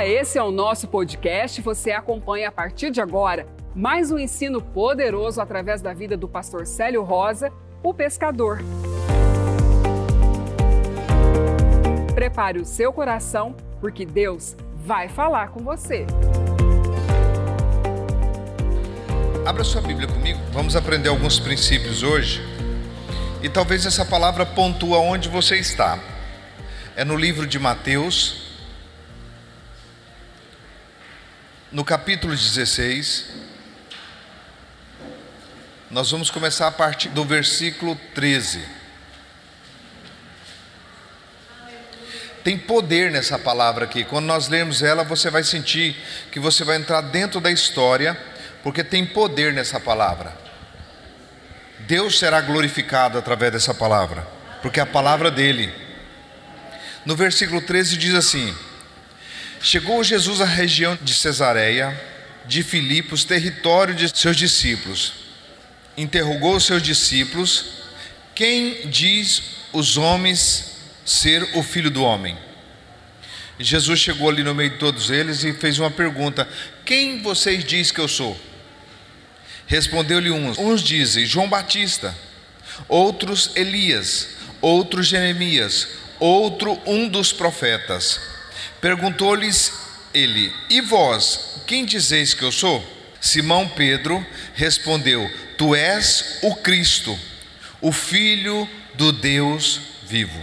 Olá, esse é o nosso podcast. Você acompanha a partir de agora mais um ensino poderoso através da vida do pastor Célio Rosa, o pescador. Prepare o seu coração, porque Deus vai falar com você. Abra sua Bíblia comigo. Vamos aprender alguns princípios hoje. E talvez essa palavra pontua onde você está. É no livro de Mateus, no capítulo 16. Nós vamos começar a partir do versículo 13. Tem poder nessa palavra aqui. Quando nós lermos ela, você vai sentir que você vai entrar dentro da história, porque tem poder nessa palavra. Deus será glorificado através dessa palavra, porque é a palavra dele. No versículo 13 diz assim: Chegou Jesus à região de Cesareia, de Filipos, território de seus discípulos. Interrogou seus discípulos: Quem diz os homens ser o filho do homem? Jesus chegou ali no meio de todos eles e fez uma pergunta: Quem vocês diz que eu sou? Respondeu-lhe uns: Uns dizem João Batista, outros Elias, outros Jeremias, outro um dos profetas. Perguntou-lhes ele: E vós, quem dizeis que eu sou? Simão Pedro respondeu: Tu és o Cristo, o Filho do Deus vivo.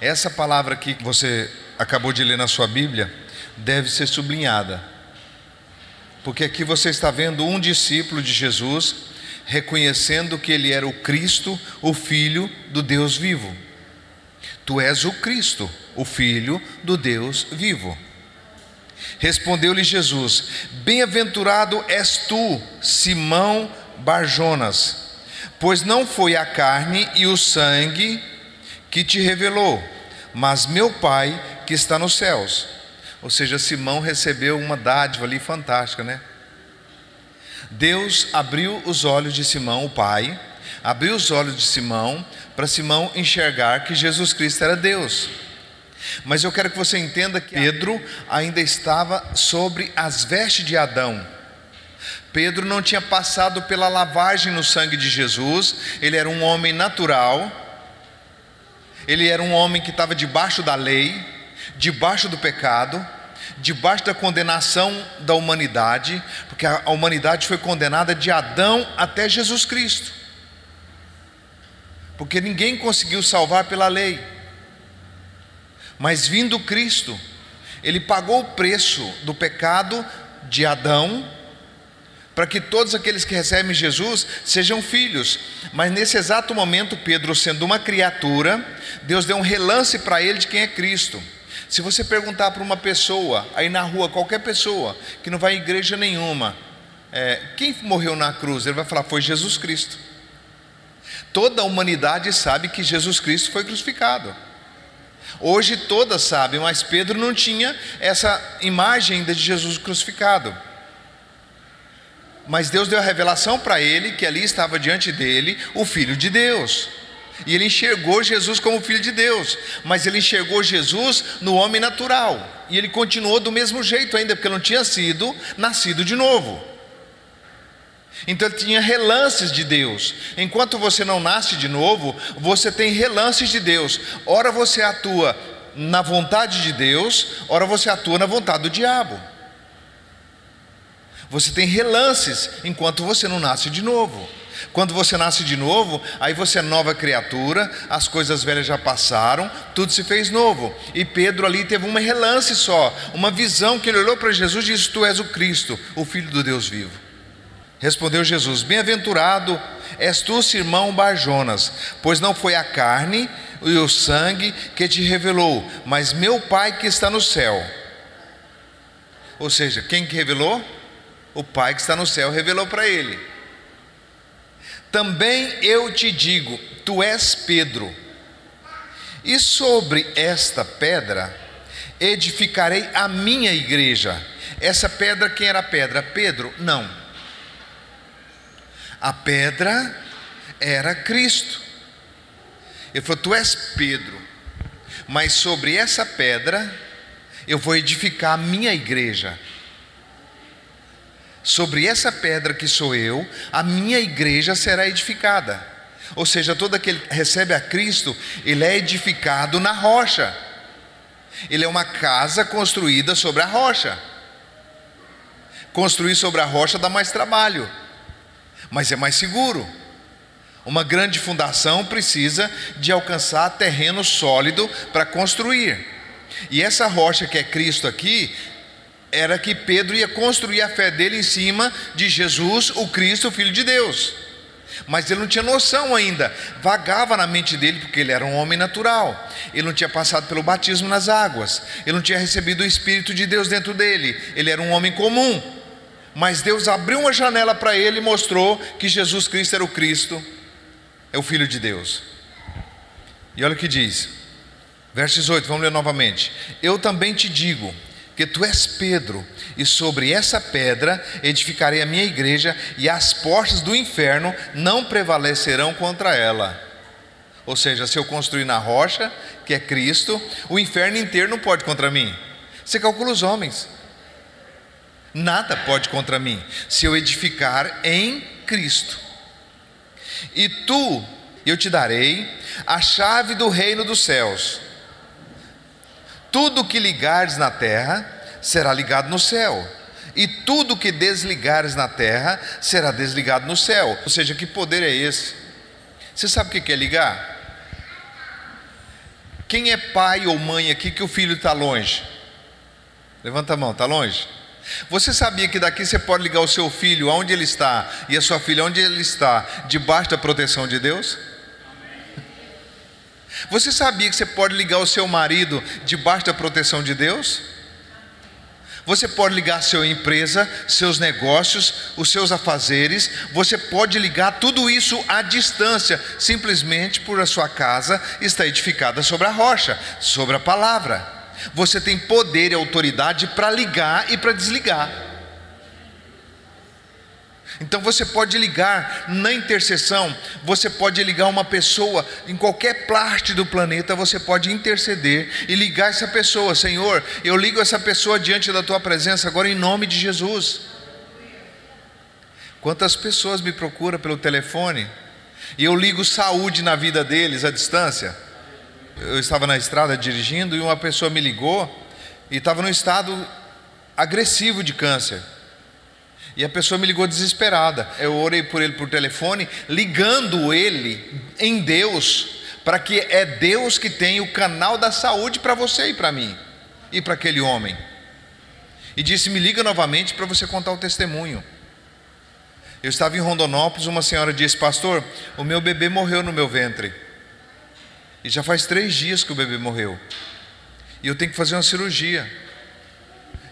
Essa palavra aqui que você acabou de ler na sua Bíblia deve ser sublinhada porque aqui você está vendo um discípulo de Jesus reconhecendo que ele era o Cristo, o Filho do Deus vivo. Tu és o Cristo, o Filho do Deus vivo. Respondeu-lhe Jesus: Bem-aventurado és tu, Simão Barjonas, pois não foi a carne e o sangue que te revelou, mas meu Pai que está nos céus. Ou seja, Simão recebeu uma dádiva ali fantástica, né? Deus abriu os olhos de Simão, o pai, abriu os olhos de Simão para Simão enxergar que Jesus Cristo era Deus. Mas eu quero que você entenda que Pedro ainda estava sobre as vestes de Adão. Pedro não tinha passado pela lavagem no sangue de Jesus, ele era um homem natural, ele era um homem que estava debaixo da lei, debaixo do pecado, debaixo da condenação da humanidade, porque a humanidade foi condenada de Adão até Jesus Cristo. Porque ninguém conseguiu salvar pela lei. Mas vindo Cristo, ele pagou o preço do pecado de Adão, para que todos aqueles que recebem Jesus sejam filhos. Mas nesse exato momento, Pedro, sendo uma criatura, Deus deu um relance para ele de quem é Cristo. Se você perguntar para uma pessoa, aí na rua, qualquer pessoa, que não vai em igreja nenhuma, é, quem morreu na cruz? Ele vai falar: foi Jesus Cristo. Toda a humanidade sabe que Jesus Cristo foi crucificado. Hoje todas sabem, mas Pedro não tinha essa imagem ainda de Jesus crucificado. Mas Deus deu a revelação para ele que ali estava diante dele o Filho de Deus. E ele enxergou Jesus como filho de Deus, mas ele enxergou Jesus no homem natural. E ele continuou do mesmo jeito ainda, porque não tinha sido nascido de novo. Então ele tinha relances de Deus. Enquanto você não nasce de novo, você tem relances de Deus. Ora você atua na vontade de Deus, ora você atua na vontade do diabo. Você tem relances enquanto você não nasce de novo. Quando você nasce de novo, aí você é nova criatura, as coisas velhas já passaram, tudo se fez novo. E Pedro ali teve um relance só, uma visão que ele olhou para Jesus e disse: Tu és o Cristo, o Filho do Deus vivo. Respondeu Jesus: Bem-aventurado és tu, Simão Barjonas, pois não foi a carne e o sangue que te revelou, mas meu Pai que está no céu. Ou seja, quem que revelou? O Pai que está no céu revelou para ele. Também eu te digo: tu és Pedro, e sobre esta pedra edificarei a minha igreja. Essa pedra, quem era pedra? Pedro? Não. A pedra era Cristo. Ele falou: Tu és Pedro, mas sobre essa pedra eu vou edificar a minha igreja. Sobre essa pedra que sou eu, a minha igreja será edificada. Ou seja, todo aquele que recebe a Cristo, ele é edificado na rocha. Ele é uma casa construída sobre a rocha. Construir sobre a rocha dá mais trabalho, mas é mais seguro. Uma grande fundação precisa de alcançar terreno sólido para construir. E essa rocha que é Cristo aqui, era que Pedro ia construir a fé dele em cima de Jesus, o Cristo, o Filho de Deus. Mas ele não tinha noção ainda, vagava na mente dele, porque ele era um homem natural, ele não tinha passado pelo batismo nas águas, ele não tinha recebido o Espírito de Deus dentro dele, ele era um homem comum. Mas Deus abriu uma janela para ele e mostrou que Jesus Cristo era o Cristo, é o Filho de Deus. E olha o que diz, verso 18, vamos ler novamente: Eu também te digo que tu és Pedro, e sobre essa pedra edificarei a minha igreja, e as portas do inferno não prevalecerão contra ela. Ou seja, se eu construir na rocha, que é Cristo, o inferno inteiro não pode contra mim. Você calcula os homens. Nada pode contra mim, se eu edificar em Cristo. E tu, eu te darei a chave do reino dos céus. Tudo que ligares na terra será ligado no céu, e tudo que desligares na terra será desligado no céu. Ou seja, que poder é esse? Você sabe o que é ligar? Quem é pai ou mãe aqui que o filho está longe? Levanta a mão, está longe? Você sabia que daqui você pode ligar o seu filho aonde ele está e a sua filha onde ele está, debaixo da proteção de Deus? Você sabia que você pode ligar o seu marido debaixo da proteção de Deus? Você pode ligar sua empresa, seus negócios, os seus afazeres, você pode ligar tudo isso à distância, simplesmente por a sua casa está edificada sobre a rocha, sobre a palavra. Você tem poder e autoridade para ligar e para desligar. Então você pode ligar na intercessão, você pode ligar uma pessoa em qualquer parte do planeta, você pode interceder e ligar essa pessoa, Senhor, eu ligo essa pessoa diante da tua presença agora em nome de Jesus. Quantas pessoas me procuram pelo telefone e eu ligo saúde na vida deles à distância? Eu estava na estrada dirigindo e uma pessoa me ligou e estava num estado agressivo de câncer. E a pessoa me ligou desesperada. Eu orei por ele por telefone, ligando ele em Deus, para que é Deus que tem o canal da saúde para você e para mim, e para aquele homem. E disse: Me liga novamente para você contar o testemunho. Eu estava em Rondonópolis, uma senhora disse: Pastor, o meu bebê morreu no meu ventre. E já faz três dias que o bebê morreu. E eu tenho que fazer uma cirurgia.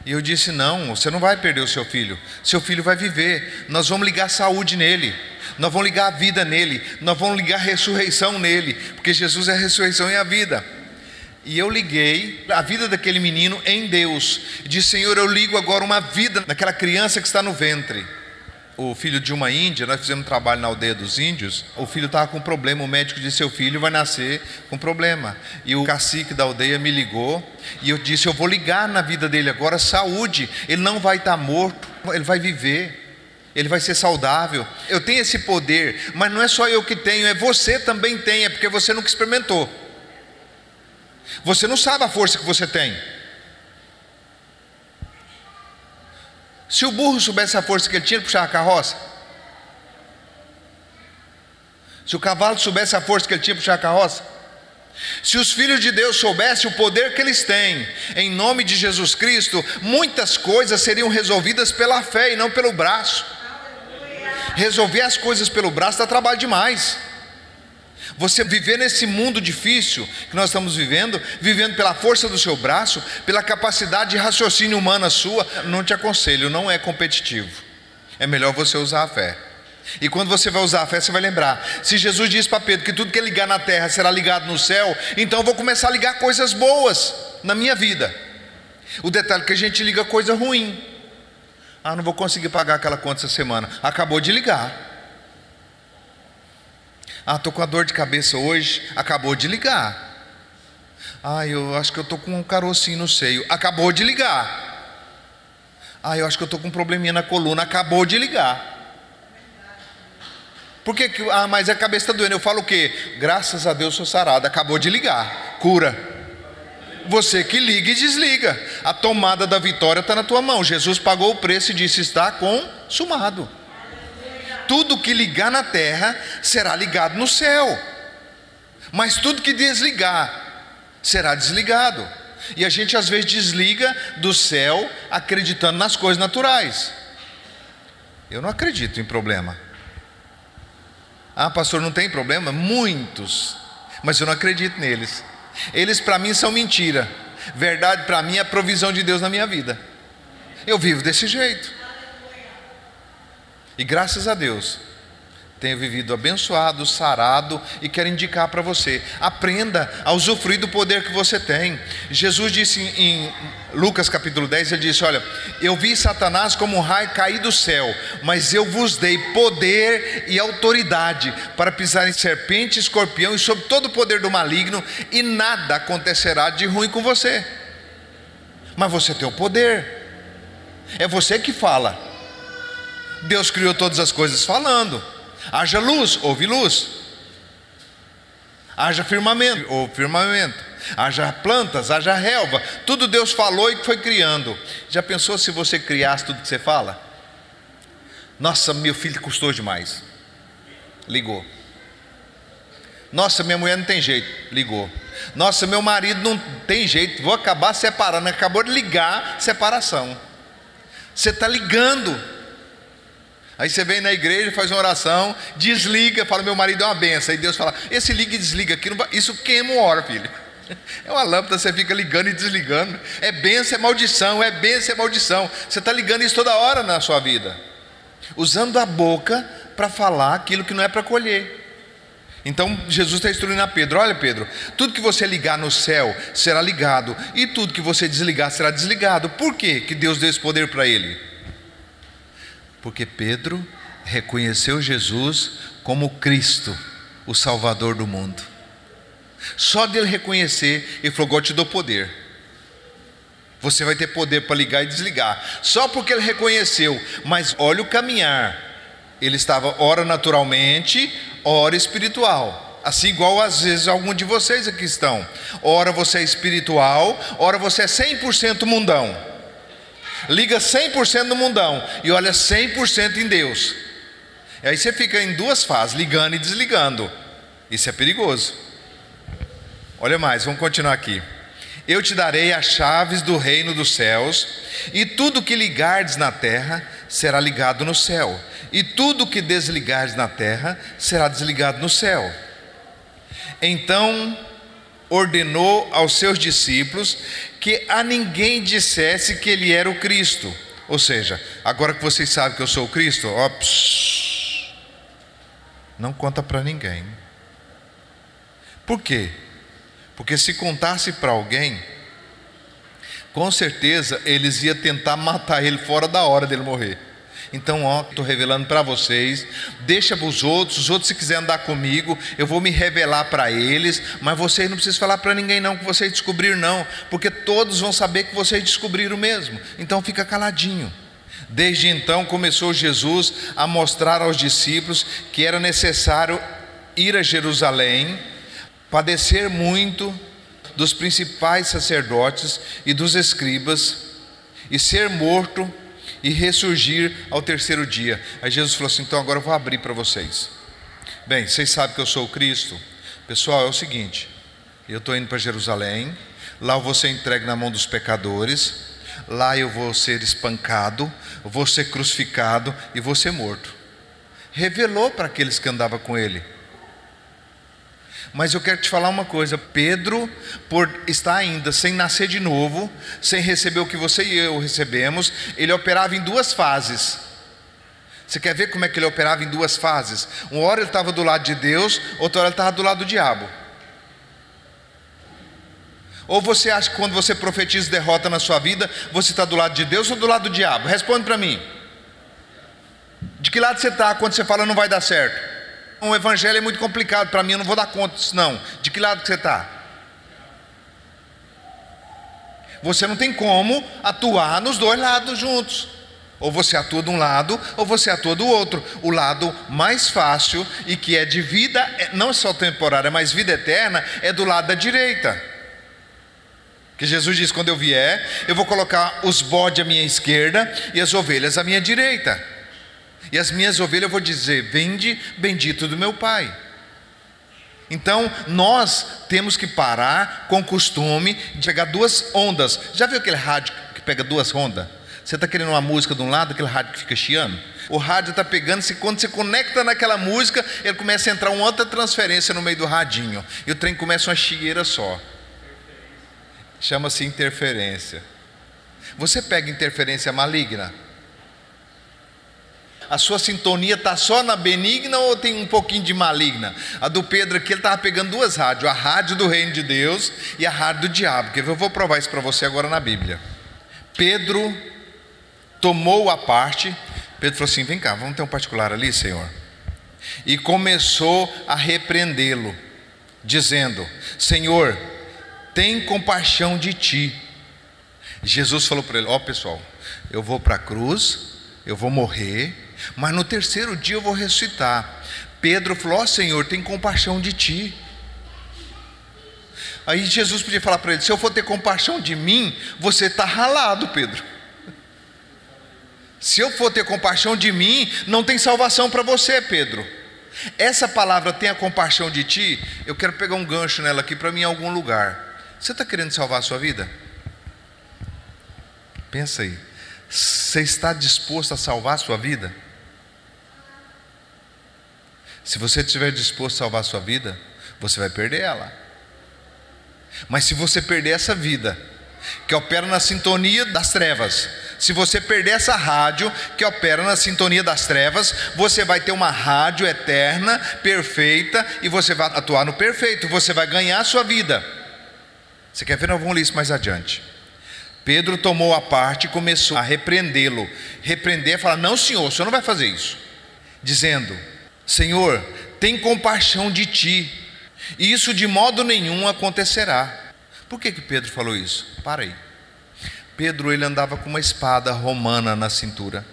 E eu disse: Não, você não vai perder o seu filho. Seu filho vai viver. Nós vamos ligar saúde nele. Nós vamos ligar a vida nele. Nós vamos ligar a ressurreição nele. Porque Jesus é a ressurreição e a vida. E eu liguei a vida daquele menino em Deus. E disse: Senhor, eu ligo agora uma vida naquela criança que está no ventre o filho de uma índia, nós fizemos um trabalho na aldeia dos índios, o filho estava com problema, o médico disse, seu filho vai nascer com problema. E o cacique da aldeia me ligou, e eu disse, eu vou ligar na vida dele agora, saúde, ele não vai estar morto, ele vai viver. Ele vai ser saudável. Eu tenho esse poder, mas não é só eu que tenho, é você também tem, é porque você nunca experimentou. Você não sabe a força que você tem. Se o burro soubesse a força que ele tinha, ele puxava a carroça. Se o cavalo soubesse a força que ele tinha, puxar a carroça. Se os filhos de Deus soubessem o poder que eles têm, em nome de Jesus Cristo, muitas coisas seriam resolvidas pela fé e não pelo braço. Resolver as coisas pelo braço dá trabalho demais. Você viver nesse mundo difícil que nós estamos vivendo, vivendo pela força do seu braço, pela capacidade de raciocínio humana sua, não te aconselho, não é competitivo. É melhor você usar a fé. E quando você vai usar a fé, você vai lembrar: se Jesus disse para Pedro que tudo que ligar na terra será ligado no céu, então eu vou começar a ligar coisas boas na minha vida. O detalhe é que a gente liga coisa ruim. Ah, não vou conseguir pagar aquela conta essa semana. Acabou de ligar. Ah, estou com a dor de cabeça hoje, acabou de ligar. Ah, eu acho que eu estou com um carocinho no seio. Acabou de ligar. Ah, eu acho que eu estou com um probleminha na coluna. Acabou de ligar. Por que, que ah, mas a cabeça está doendo? Eu falo o quê? Graças a Deus sou sarado. Acabou de ligar. Cura. Você que liga e desliga. A tomada da vitória está na tua mão. Jesus pagou o preço e disse: está consumado. Tudo que ligar na terra será ligado no céu. Mas tudo que desligar será desligado. E a gente às vezes desliga do céu acreditando nas coisas naturais. Eu não acredito em problema. Ah, pastor, não tem problema? Muitos, mas eu não acredito neles. Eles para mim são mentira. Verdade para mim é a provisão de Deus na minha vida. Eu vivo desse jeito. E graças a Deus, tenho vivido abençoado, sarado e quero indicar para você: aprenda a usufruir do poder que você tem. Jesus disse em Lucas capítulo 10: Ele disse: Olha, eu vi Satanás como um raio cair do céu, mas eu vos dei poder e autoridade para pisar em serpente, escorpião e sobre todo o poder do maligno, e nada acontecerá de ruim com você. Mas você tem o poder, é você que fala. Deus criou todas as coisas falando. Haja luz, houve luz. Haja firmamento, houve firmamento. Haja plantas, haja relva. Tudo Deus falou e foi criando. Já pensou se você criasse tudo que você fala? Nossa, meu filho custou demais. Ligou. Nossa, minha mulher não tem jeito. Ligou. Nossa, meu marido não tem jeito. Vou acabar separando. Acabou de ligar separação. Você está ligando. Aí você vem na igreja, faz uma oração, desliga, fala: Meu marido é uma benção. Aí Deus fala: Esse liga e desliga aqui, isso queima uma hora, filho. É uma lâmpada, você fica ligando e desligando. É benção, é maldição, é benção, é maldição. Você está ligando isso toda hora na sua vida, usando a boca para falar aquilo que não é para colher. Então Jesus está instruindo a Pedro: Olha, Pedro, tudo que você ligar no céu será ligado, e tudo que você desligar será desligado. Por quê que Deus deu esse poder para ele? Porque Pedro reconheceu Jesus como Cristo, o Salvador do mundo. Só dele reconhecer, ele falou: God te dou poder. Você vai ter poder para ligar e desligar. Só porque ele reconheceu, mas olha o caminhar. Ele estava ora naturalmente, ora espiritual. Assim igual às vezes algum de vocês aqui estão. Ora você é espiritual, ora você é 100% mundão liga 100% no mundão e olha 100% em Deus. E aí você fica em duas fases, ligando e desligando. Isso é perigoso. Olha mais, vamos continuar aqui. Eu te darei as chaves do reino dos céus, e tudo que ligardes na terra será ligado no céu, e tudo que desligardes na terra será desligado no céu. Então ordenou aos seus discípulos que a ninguém dissesse que ele era o Cristo. Ou seja, agora que vocês sabem que eu sou o Cristo, ó, psh, não conta para ninguém. Por quê? Porque se contasse para alguém, com certeza eles iam tentar matar ele fora da hora dele morrer. Então, ó, estou revelando para vocês. Deixa para os outros. Os outros, se quiserem andar comigo, eu vou me revelar para eles. Mas vocês não precisam falar para ninguém, não, que vocês descobriram, não. Porque todos vão saber que vocês descobriram mesmo. Então, fica caladinho. Desde então começou Jesus a mostrar aos discípulos que era necessário ir a Jerusalém, padecer muito dos principais sacerdotes e dos escribas e ser morto e ressurgir ao terceiro dia. Aí Jesus falou assim: então agora eu vou abrir para vocês. Bem, vocês sabem que eu sou o Cristo. Pessoal, é o seguinte: eu estou indo para Jerusalém, lá eu vou ser entregue na mão dos pecadores, lá eu vou ser espancado, vou ser crucificado e vou ser morto. Revelou para aqueles que andavam com ele mas eu quero te falar uma coisa: Pedro, por estar ainda sem nascer de novo, sem receber o que você e eu recebemos, ele operava em duas fases. Você quer ver como é que ele operava em duas fases? Uma hora ele estava do lado de Deus, outra hora ele estava do lado do diabo. Ou você acha que quando você profetiza derrota na sua vida, você está do lado de Deus ou do lado do diabo? Responde para mim. De que lado você está quando você fala não vai dar certo? O evangelho é muito complicado para mim, eu não vou dar conta disso não. De que lado que você está? Você não tem como atuar nos dois lados juntos. Ou você atua de um lado, ou você atua do outro. O lado mais fácil e que é de vida, é, não só temporária, mas vida eterna, é do lado da direita. Que Jesus diz: quando eu vier, eu vou colocar os bodes à minha esquerda e as ovelhas à minha direita. E as minhas ovelhas eu vou dizer: Vende, bendito do meu Pai. Então, nós temos que parar com o costume de pegar duas ondas. Já viu aquele rádio que pega duas ondas? Você está querendo uma música de um lado, aquele rádio que fica chiando? O rádio está pegando, se quando você conecta naquela música, ele começa a entrar uma outra transferência no meio do radinho. E o trem começa uma chieira só. Chama-se interferência. Você pega interferência maligna? A sua sintonia está só na benigna ou tem um pouquinho de maligna? A do Pedro aqui, ele estava pegando duas rádios: a rádio do reino de Deus e a rádio do diabo. Que eu vou provar isso para você agora na Bíblia. Pedro tomou a parte. Pedro falou assim: Vem cá, vamos ter um particular ali, Senhor. E começou a repreendê-lo, dizendo: Senhor, tem compaixão de ti. Jesus falou para ele: Ó, oh, pessoal, eu vou para a cruz, eu vou morrer mas no terceiro dia eu vou ressuscitar. Pedro falou: Ó oh, Senhor, tem compaixão de ti. Aí Jesus podia falar para ele: Se eu for ter compaixão de mim, você está ralado, Pedro. Se eu for ter compaixão de mim, não tem salvação para você, Pedro. Essa palavra tenha compaixão de ti, eu quero pegar um gancho nela aqui para mim em algum lugar. Você está querendo salvar a sua vida? Pensa aí. Você está disposto a salvar a sua vida? Se você estiver disposto a salvar a sua vida, você vai perder ela. Mas se você perder essa vida, que opera na sintonia das trevas, se você perder essa rádio que opera na sintonia das trevas, você vai ter uma rádio eterna, perfeita, e você vai atuar no perfeito, você vai ganhar a sua vida. Você quer ver? Nós vamos ler isso mais adiante. Pedro tomou a parte e começou a repreendê-lo. Repreender é falar: Não, senhor, o senhor não vai fazer isso. Dizendo: Senhor, tem compaixão de ti, e isso de modo nenhum acontecerá. Por que, que Pedro falou isso? Para aí. Pedro ele andava com uma espada romana na cintura.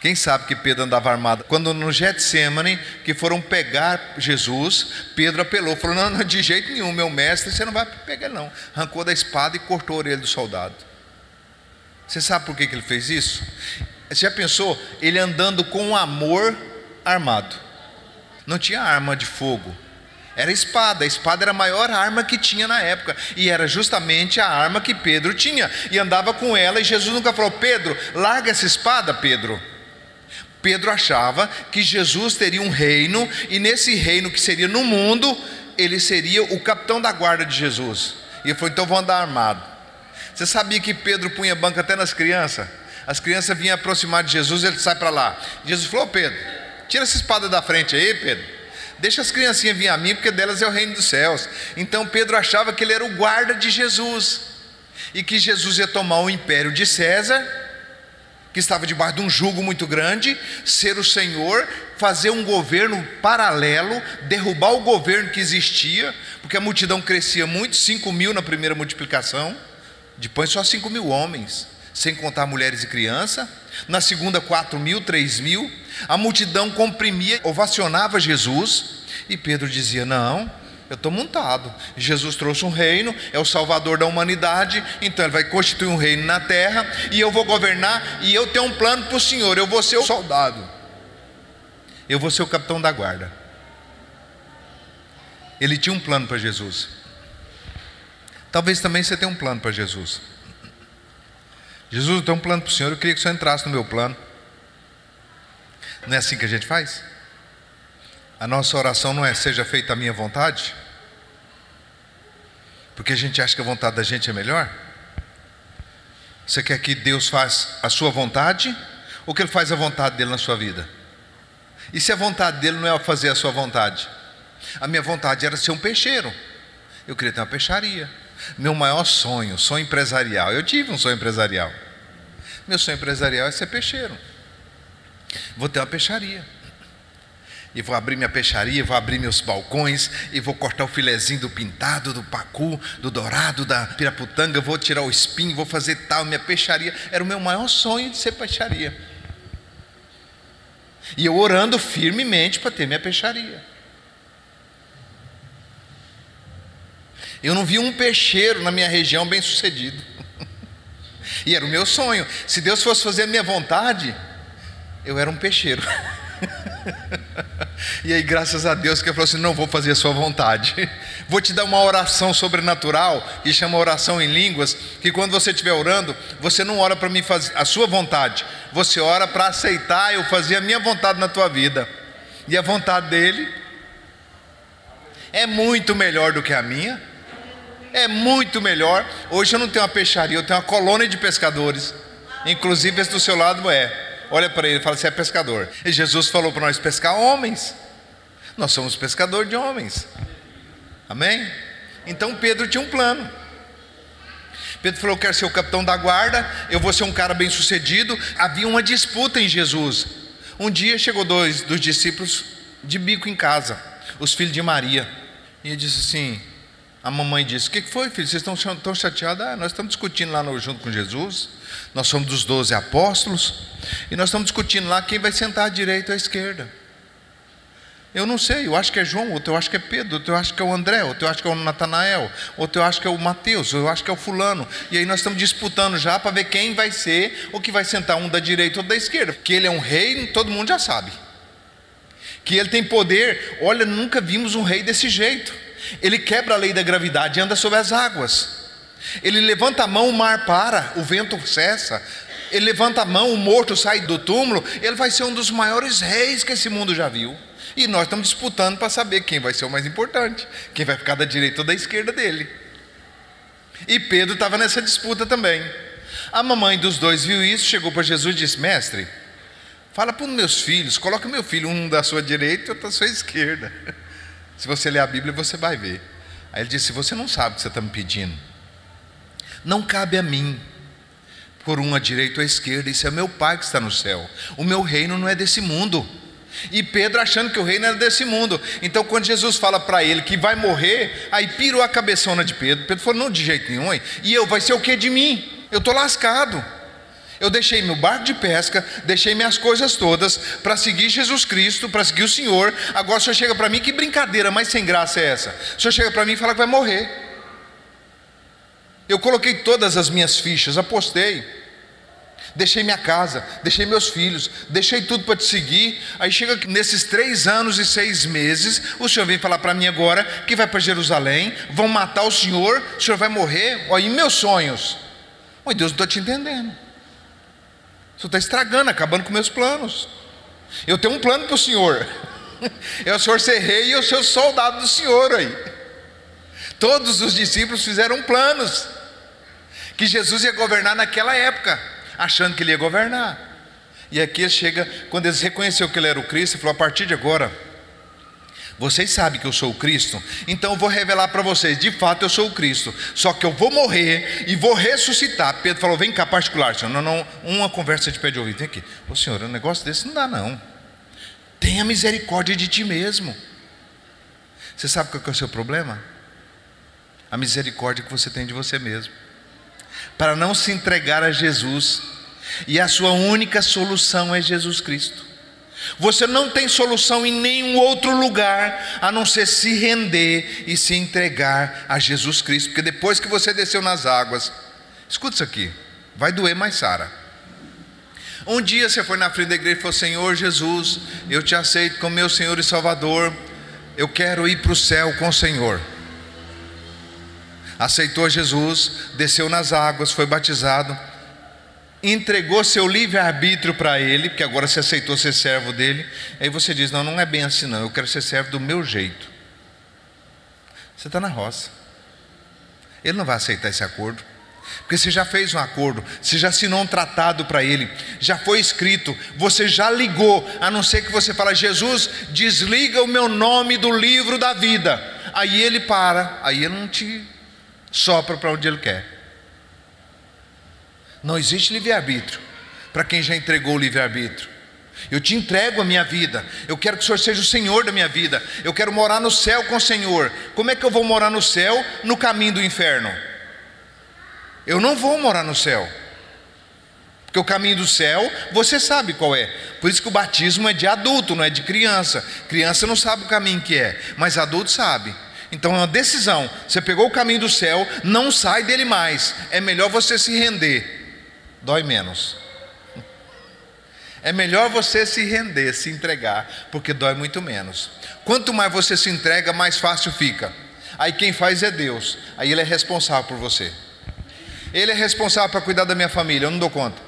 Quem sabe que Pedro andava armado? Quando no Getsemane, que foram pegar Jesus, Pedro apelou, falou: não, não, de jeito nenhum, meu mestre, você não vai pegar, não. Arrancou da espada e cortou a orelha do soldado. Você sabe por que, que ele fez isso? Você já pensou? Ele andando com amor armado. Não tinha arma de fogo. Era espada. A espada era a maior arma que tinha na época. E era justamente a arma que Pedro tinha. E andava com ela. E Jesus nunca falou: Pedro, larga essa espada, Pedro. Pedro achava que Jesus teria um reino. E nesse reino que seria no mundo, ele seria o capitão da guarda de Jesus. E ele falou: então vou andar armado. Você sabia que Pedro punha banca até nas crianças? As crianças vinham aproximar de Jesus, ele sai para lá. Jesus falou: Pedro, Tira essa espada da frente aí, Pedro. Deixa as criancinhas vir a mim, porque delas é o reino dos céus. Então Pedro achava que ele era o guarda de Jesus e que Jesus ia tomar o império de César, que estava debaixo de um jugo muito grande, ser o Senhor, fazer um governo paralelo, derrubar o governo que existia, porque a multidão crescia muito 5 mil na primeira multiplicação, depois só 5 mil homens, sem contar mulheres e crianças, na segunda, 4 mil, 3 mil a multidão comprimia, ovacionava Jesus, e Pedro dizia: Não, eu estou montado. Jesus trouxe um reino, é o salvador da humanidade, então ele vai constituir um reino na terra, e eu vou governar, e eu tenho um plano para o Senhor, eu vou ser o soldado, eu vou ser o capitão da guarda. Ele tinha um plano para Jesus. Talvez também você tenha um plano para Jesus. Jesus, eu tenho um plano para o Senhor, eu queria que o Senhor entrasse no meu plano. Não é assim que a gente faz? A nossa oração não é seja feita a minha vontade? Porque a gente acha que a vontade da gente é melhor? Você quer que Deus faça a sua vontade ou que Ele faz a vontade dele na sua vida? E se a vontade dele não é fazer a sua vontade? A minha vontade era ser um peixeiro. Eu queria ter uma peixaria. Meu maior sonho, sonho empresarial. Eu tive um sonho empresarial. Meu sonho empresarial é ser peixeiro. Vou ter uma peixaria. e vou abrir minha peixaria, vou abrir meus balcões, e vou cortar o filezinho do pintado, do pacu, do dourado, da piraputanga, vou tirar o espinho, vou fazer tal, minha peixaria. Era o meu maior sonho de ser peixaria. E eu orando firmemente para ter minha peixaria. Eu não vi um peixeiro na minha região bem sucedido. E era o meu sonho. Se Deus fosse fazer a minha vontade, eu era um peixeiro. E aí, graças a Deus, que ele falou assim: não vou fazer a sua vontade. Vou te dar uma oração sobrenatural, que chama oração em línguas, que quando você estiver orando, você não ora para mim fazer a sua vontade, você ora para aceitar eu fazer a minha vontade na tua vida. E a vontade dele é muito melhor do que a minha. É muito melhor. Hoje eu não tenho uma peixaria, eu tenho uma colônia de pescadores. Inclusive esse do seu lado é olha para ele e fala: Você é pescador. E Jesus falou para nós pescar homens. Nós somos pescador de homens. Amém? Então Pedro tinha um plano. Pedro falou: Eu quero ser o capitão da guarda, eu vou ser um cara bem sucedido. Havia uma disputa em Jesus. Um dia chegou dois dos discípulos de bico em casa, os filhos de Maria. E ele disse assim: A mamãe disse: O que foi, filho? Vocês estão tão chateados? Ah, nós estamos discutindo lá no, junto com Jesus. Nós somos dos doze apóstolos e nós estamos discutindo lá quem vai sentar à direita ou à esquerda. Eu não sei, eu acho que é João, outro eu acho que é Pedro, outro eu acho que é o André, outro eu acho que é o Natanael, outro eu acho que é o Mateus, eu acho que é o fulano. E aí nós estamos disputando já para ver quem vai ser o que vai sentar um da direita ou da esquerda. Que ele é um rei, todo mundo já sabe. Que ele tem poder, olha, nunca vimos um rei desse jeito. Ele quebra a lei da gravidade e anda sobre as águas. Ele levanta a mão, o mar para, o vento cessa. Ele levanta a mão, o morto sai do túmulo. Ele vai ser um dos maiores reis que esse mundo já viu. E nós estamos disputando para saber quem vai ser o mais importante, quem vai ficar da direita ou da esquerda dele. E Pedro estava nessa disputa também. A mamãe dos dois viu isso, chegou para Jesus e disse: Mestre, fala para os meus filhos, coloca meu filho, um da sua direita e outro da sua esquerda. Se você ler a Bíblia, você vai ver. Aí ele disse: Você não sabe o que você está me pedindo. Não cabe a mim por uma direita ou à esquerda, isso é meu Pai que está no céu. O meu reino não é desse mundo. E Pedro achando que o reino era desse mundo. Então, quando Jesus fala para ele que vai morrer, aí pirou a cabeçona de Pedro. Pedro falou: Não, de jeito nenhum. E eu, vai ser o que de mim? Eu estou lascado. Eu deixei meu barco de pesca, deixei minhas coisas todas para seguir Jesus Cristo, para seguir o Senhor. Agora o senhor chega para mim, que brincadeira mais sem graça é essa? O senhor chega para mim e fala que vai morrer. Eu coloquei todas as minhas fichas, apostei. Deixei minha casa, deixei meus filhos, deixei tudo para te seguir. Aí chega nesses três anos e seis meses, o senhor vem falar para mim agora que vai para Jerusalém, vão matar o senhor, o senhor vai morrer. Olha, meus sonhos? Oi, Deus, não estou te entendendo. Senhor está estragando, acabando com meus planos. Eu tenho um plano para o senhor. É o senhor ser rei e eu ser soldado do senhor aí. Todos os discípulos fizeram planos que Jesus ia governar naquela época, achando que ele ia governar. E aqui ele chega, quando eles reconheceu que ele era o Cristo, ele falou: a partir de agora, vocês sabem que eu sou o Cristo, então eu vou revelar para vocês, de fato eu sou o Cristo, só que eu vou morrer e vou ressuscitar. Pedro falou: vem cá, particular, senhor, não, não, uma conversa de pé de ouvido, vem aqui. Ô senhor, um negócio desse não dá, não. Tenha misericórdia de ti mesmo. Você sabe qual é o seu problema? A misericórdia que você tem de você mesmo para não se entregar a Jesus, e a sua única solução é Jesus Cristo. Você não tem solução em nenhum outro lugar a não ser se render e se entregar a Jesus Cristo, porque depois que você desceu nas águas, escuta isso aqui, vai doer mais Sara. Um dia você foi na frente da igreja e falou: Senhor Jesus, eu te aceito como meu Senhor e Salvador, eu quero ir para o céu com o Senhor. Aceitou Jesus, desceu nas águas, foi batizado, entregou seu livre-arbítrio para ele, porque agora você aceitou ser servo dele. Aí você diz: Não, não é bem assim, não, eu quero ser servo do meu jeito. Você está na roça. Ele não vai aceitar esse acordo. Porque você já fez um acordo, você já assinou um tratado para ele, já foi escrito, você já ligou, a não ser que você fale, Jesus, desliga o meu nome do livro da vida. Aí ele para, aí ele não te sopra para onde ele quer. Não existe livre-arbítrio para quem já entregou o livre-arbítrio. Eu te entrego a minha vida. Eu quero que o Senhor seja o Senhor da minha vida. Eu quero morar no céu com o Senhor. Como é que eu vou morar no céu no caminho do inferno? Eu não vou morar no céu. Porque o caminho do céu, você sabe qual é. Por isso que o batismo é de adulto, não é de criança. Criança não sabe o caminho que é, mas adulto sabe. Então é uma decisão. Você pegou o caminho do céu, não sai dele mais. É melhor você se render. Dói menos. É melhor você se render, se entregar, porque dói muito menos. Quanto mais você se entrega, mais fácil fica. Aí quem faz é Deus. Aí Ele é responsável por você. Ele é responsável para cuidar da minha família, eu não dou conta.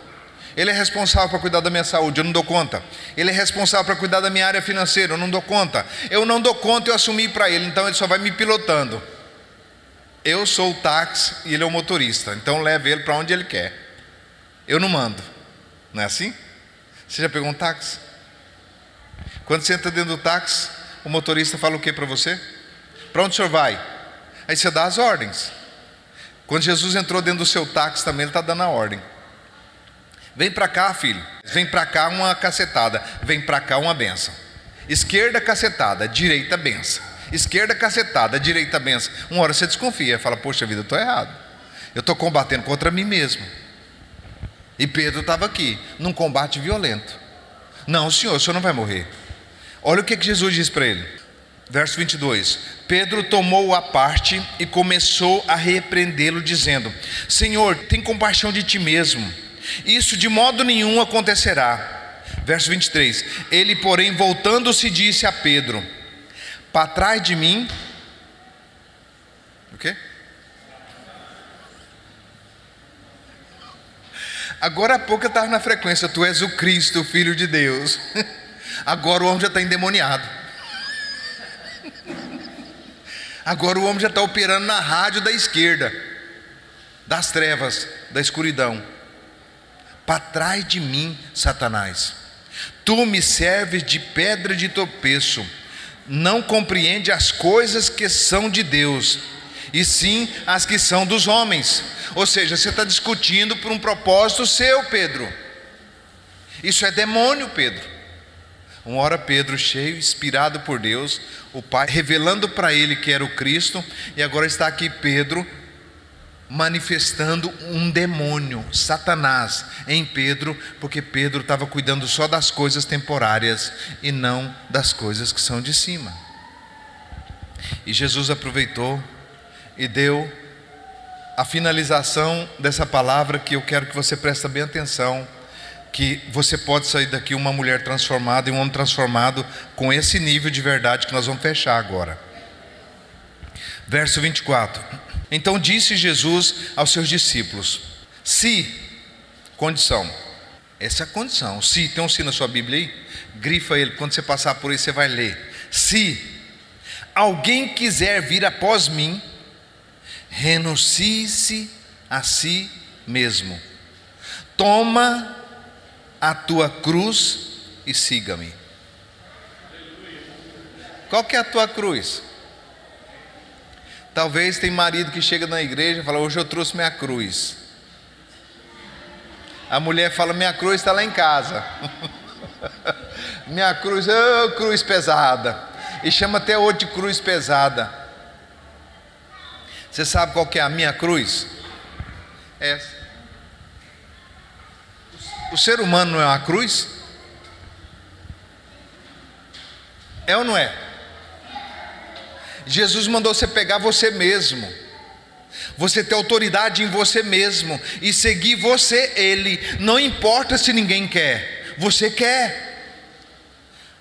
Ele é responsável para cuidar da minha saúde, eu não dou conta. Ele é responsável para cuidar da minha área financeira, eu não dou conta. Eu não dou conta, eu assumi para ele, então ele só vai me pilotando. Eu sou o táxi e ele é o motorista, então leve ele para onde ele quer. Eu não mando. Não é assim? Você já pegou um táxi? Quando você entra dentro do táxi, o motorista fala o que para você? Para onde o senhor vai? Aí você dá as ordens. Quando Jesus entrou dentro do seu táxi também, ele está dando a ordem. Vem para cá, filho. Vem para cá uma cacetada. Vem para cá uma benção. Esquerda cacetada, direita benção. Esquerda cacetada, direita benção. Uma hora você desconfia, fala: Poxa vida, eu estou errado. Eu estou combatendo contra mim mesmo. E Pedro estava aqui, num combate violento. Não, senhor, o senhor não vai morrer. Olha o que, que Jesus diz para ele. Verso 22: Pedro tomou a parte e começou a repreendê-lo, dizendo: Senhor, tem compaixão de ti mesmo isso de modo nenhum acontecerá. Verso 23: Ele, porém, voltando-se, disse a Pedro: Para trás de mim. O quê? Agora há pouco eu estava na frequência, tu és o Cristo, o Filho de Deus. Agora o homem já está endemoniado. Agora o homem já está operando na rádio da esquerda, das trevas, da escuridão. Para trás de mim, Satanás. Tu me serves de pedra de tropeço. Não compreende as coisas que são de Deus, e sim as que são dos homens. Ou seja, você está discutindo por um propósito seu, Pedro. Isso é demônio, Pedro. Uma hora Pedro, cheio, inspirado por Deus, o Pai revelando para ele que era o Cristo, e agora está aqui Pedro manifestando um demônio, Satanás, em Pedro, porque Pedro estava cuidando só das coisas temporárias e não das coisas que são de cima. E Jesus aproveitou e deu a finalização dessa palavra que eu quero que você preste bem atenção, que você pode sair daqui uma mulher transformada e um homem transformado com esse nível de verdade que nós vamos fechar agora. Verso 24. Então disse Jesus aos seus discípulos: Se, condição, essa é a condição. Se, tem um si na sua Bíblia aí? Grifa ele, quando você passar por aí você vai ler. Se alguém quiser vir após mim, renuncie-se a si mesmo. Toma a tua cruz e siga-me. Qual que é a tua cruz? Talvez tem marido que chega na igreja e fala: Hoje eu trouxe minha cruz. A mulher fala: Minha cruz está lá em casa. minha cruz, oh, cruz pesada. E chama até outro de cruz pesada. Você sabe qual que é a minha cruz? Essa. O ser humano não é uma cruz? É ou não é? Jesus mandou você pegar você mesmo, você ter autoridade em você mesmo e seguir você, Ele, não importa se ninguém quer, você quer.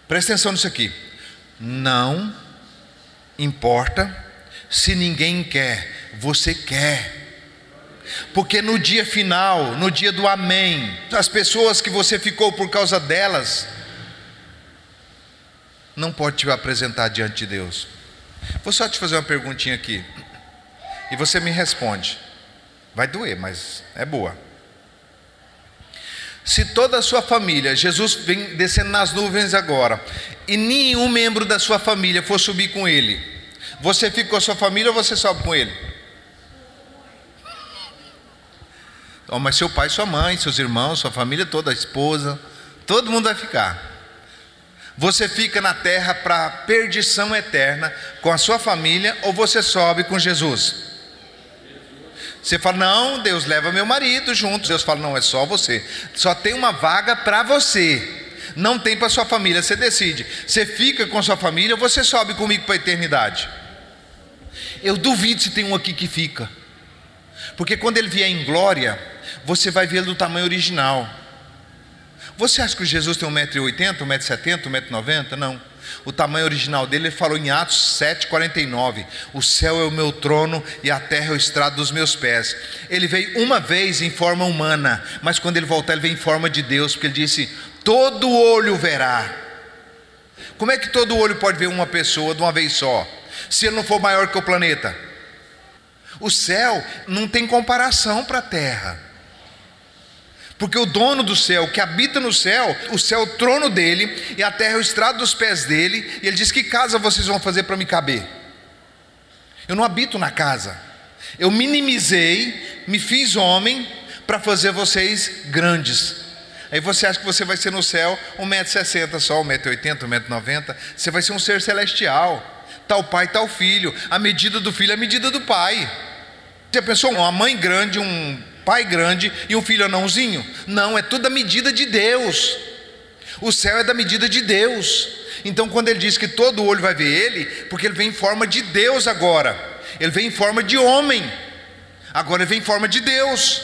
Presta atenção nisso aqui. Não importa se ninguém quer, você quer. Porque no dia final, no dia do amém, as pessoas que você ficou por causa delas, não pode te apresentar diante de Deus. Vou só te fazer uma perguntinha aqui. E você me responde. Vai doer, mas é boa. Se toda a sua família, Jesus vem descendo nas nuvens agora, e nenhum membro da sua família for subir com ele, você fica com a sua família ou você sobe com ele? Oh, mas seu pai, sua mãe, seus irmãos, sua família toda, a esposa, Todo mundo vai ficar. Você fica na terra para perdição eterna com a sua família ou você sobe com Jesus? Você fala, não, Deus leva meu marido junto. Deus fala, não, é só você. Só tem uma vaga para você. Não tem para sua família. Você decide. Você fica com sua família ou você sobe comigo para a eternidade? Eu duvido se tem um aqui que fica. Porque quando ele vier em glória, você vai ver ele do tamanho original. Você acha que Jesus tem 1,80m, 1,70m, 1,90m? Não. O tamanho original dele, ele falou em Atos 7,49: O céu é o meu trono e a terra é o estrado dos meus pés. Ele veio uma vez em forma humana, mas quando ele voltar, ele vem em forma de Deus, porque ele disse: Todo olho verá. Como é que todo olho pode ver uma pessoa de uma vez só, se ele não for maior que o planeta? O céu não tem comparação para a terra. Porque o dono do céu, que habita no céu, o céu é o trono dele e a terra é o estrado dos pés dele, e ele diz: Que casa vocês vão fazer para me caber? Eu não habito na casa, eu minimizei, me fiz homem para fazer vocês grandes. Aí você acha que você vai ser no céu 1,60m só, 1,80m, 1,90m, você vai ser um ser celestial. Tal pai, tal filho, a medida do filho é a medida do pai. Você pensou uma mãe grande, um pai grande e um filho anãozinho. Não, é tudo a medida de Deus. O céu é da medida de Deus. Então, quando ele diz que todo olho vai ver ele, porque ele vem em forma de Deus agora, ele vem em forma de homem, agora ele vem em forma de Deus.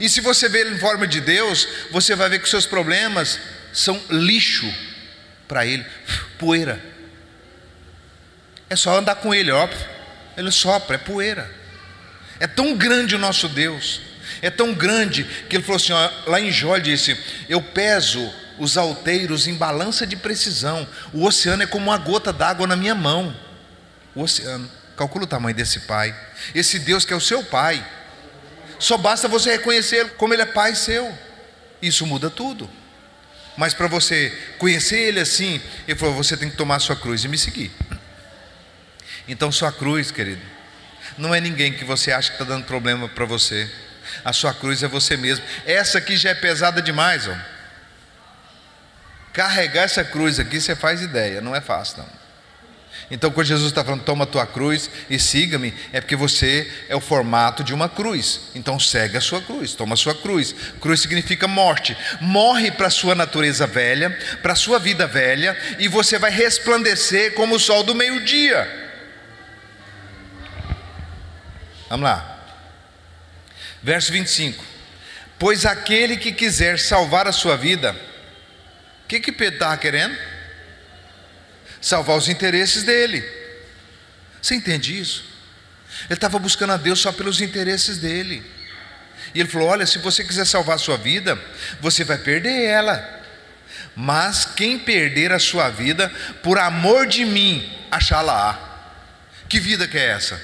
E se você vê ele em forma de Deus, você vai ver que seus problemas são lixo para ele, poeira. É só andar com ele, óbvio. Ele sopra, é poeira. É tão grande o nosso Deus é tão grande que ele falou assim: ó, lá em Jó, disse: Eu peso os alteiros em balança de precisão, o oceano é como uma gota d'água na minha mão. O oceano, calcula o tamanho desse Pai, esse Deus que é o seu Pai. Só basta você reconhecer como Ele é Pai seu, isso muda tudo. Mas para você conhecer Ele assim, Ele falou: você tem que tomar a sua cruz e me seguir. Então, sua cruz, querido, não é ninguém que você acha que está dando problema para você. A sua cruz é você mesmo. Essa aqui já é pesada demais, ó. Carregar essa cruz aqui, você faz ideia, não é fácil, não. Então, quando Jesus está falando, toma a tua cruz e siga-me, é porque você é o formato de uma cruz. Então, segue a sua cruz, toma a sua cruz. Cruz significa morte. Morre para a sua natureza velha, para a sua vida velha, e você vai resplandecer como o sol do meio-dia. Vamos lá. Verso 25: Pois aquele que quiser salvar a sua vida, o que, que Pedro estava querendo? Salvar os interesses dele. Você entende isso? Ele estava buscando a Deus só pelos interesses dele. E ele falou: Olha, se você quiser salvar a sua vida, você vai perder ela. Mas quem perder a sua vida, por amor de mim, achá-la-á. Que vida que é essa?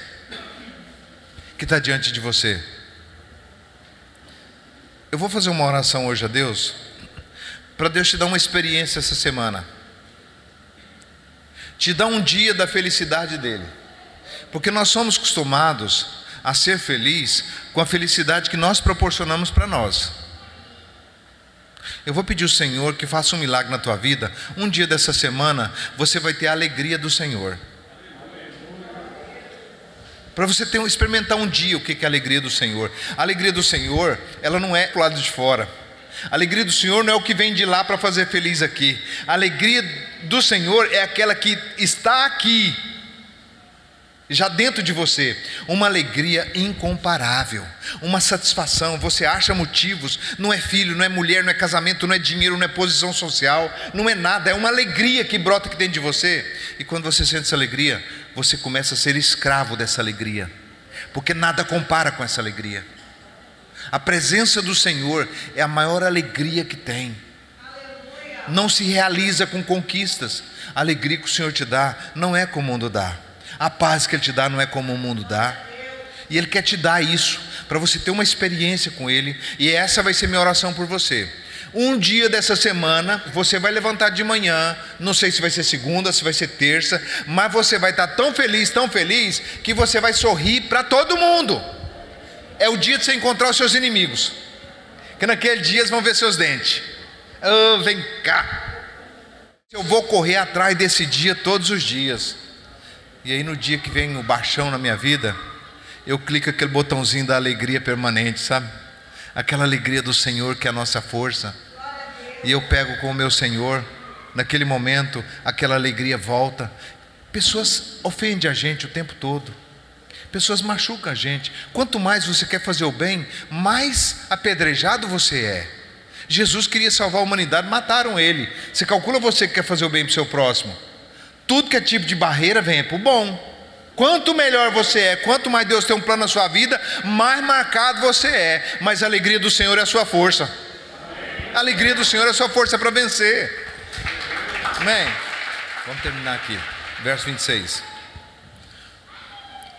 Que está diante de você? Eu vou fazer uma oração hoje a Deus, para Deus te dar uma experiência essa semana, te dar um dia da felicidade dEle, porque nós somos acostumados a ser feliz com a felicidade que nós proporcionamos para nós. Eu vou pedir ao Senhor que faça um milagre na tua vida. Um dia dessa semana você vai ter a alegria do Senhor. Para você ter, experimentar um dia o que é a alegria do Senhor. A alegria do Senhor, ela não é do lado de fora. A alegria do Senhor não é o que vem de lá para fazer feliz aqui. A alegria do Senhor é aquela que está aqui, já dentro de você. Uma alegria incomparável, uma satisfação. Você acha motivos, não é filho, não é mulher, não é casamento, não é dinheiro, não é posição social, não é nada. É uma alegria que brota aqui dentro de você. E quando você sente essa alegria, você começa a ser escravo dessa alegria, porque nada compara com essa alegria. A presença do Senhor é a maior alegria que tem. Não se realiza com conquistas. A alegria que o Senhor te dá não é como o mundo dá. A paz que Ele te dá não é como o mundo dá. E Ele quer te dar isso, para você ter uma experiência com Ele. E essa vai ser minha oração por você. Um dia dessa semana, você vai levantar de manhã, não sei se vai ser segunda, se vai ser terça, mas você vai estar tão feliz, tão feliz, que você vai sorrir para todo mundo. É o dia de você encontrar os seus inimigos, que naquele dia eles vão ver seus dentes. Oh, vem cá. Eu vou correr atrás desse dia todos os dias. E aí no dia que vem o baixão na minha vida, eu clico aquele botãozinho da alegria permanente, sabe? Aquela alegria do Senhor que é a nossa força. E eu pego com o meu Senhor, naquele momento, aquela alegria volta. Pessoas ofendem a gente o tempo todo. Pessoas machucam a gente. Quanto mais você quer fazer o bem, mais apedrejado você é. Jesus queria salvar a humanidade, mataram ele. Você calcula você que quer fazer o bem para o seu próximo. Tudo que é tipo de barreira vem para o bom. Quanto melhor você é, quanto mais Deus tem um plano na sua vida, mais marcado você é. Mas a alegria do Senhor é a sua força. A alegria do Senhor é a sua força para vencer. Amém. Vamos terminar aqui. Verso 26.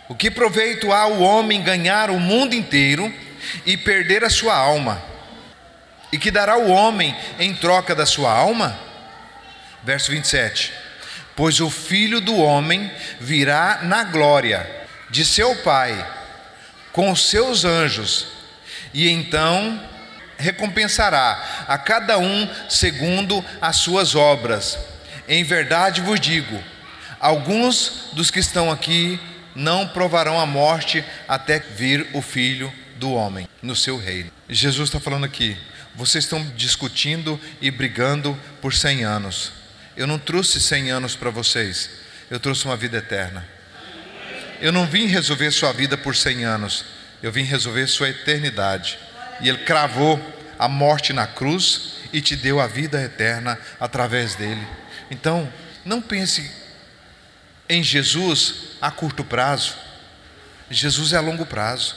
O que proveito há o homem ganhar o mundo inteiro e perder a sua alma? E que dará o homem em troca da sua alma? Verso 27 Pois o filho do homem virá na glória de seu Pai com os seus anjos, e então recompensará a cada um segundo as suas obras. Em verdade vos digo: alguns dos que estão aqui não provarão a morte até vir o filho do homem no seu reino. Jesus está falando aqui: vocês estão discutindo e brigando por cem anos. Eu não trouxe 100 anos para vocês, eu trouxe uma vida eterna. Eu não vim resolver sua vida por 100 anos, eu vim resolver sua eternidade. E Ele cravou a morte na cruz e te deu a vida eterna através dele. Então, não pense em Jesus a curto prazo. Jesus é a longo prazo,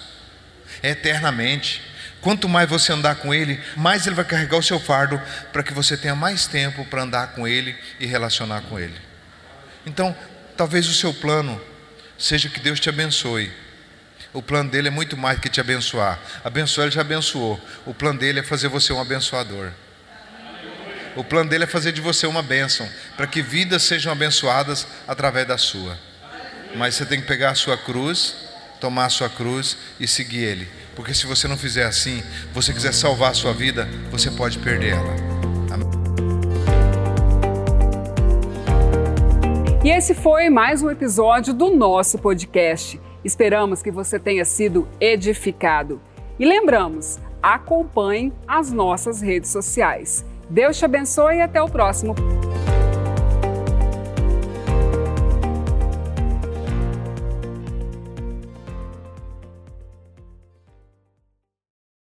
é eternamente. Quanto mais você andar com Ele, mais Ele vai carregar o seu fardo para que você tenha mais tempo para andar com Ele e relacionar com Ele. Então, talvez o seu plano seja que Deus te abençoe. O plano dele é muito mais que te abençoar. Abençoar, ele já abençoou. O plano dele é fazer você um abençoador. O plano dele é fazer de você uma bênção, para que vidas sejam abençoadas através da sua. Mas você tem que pegar a sua cruz, tomar a sua cruz e seguir ele. Porque se você não fizer assim, você quiser salvar a sua vida, você pode perder ela. E esse foi mais um episódio do nosso podcast. Esperamos que você tenha sido edificado. E lembramos, acompanhe as nossas redes sociais. Deus te abençoe e até o próximo.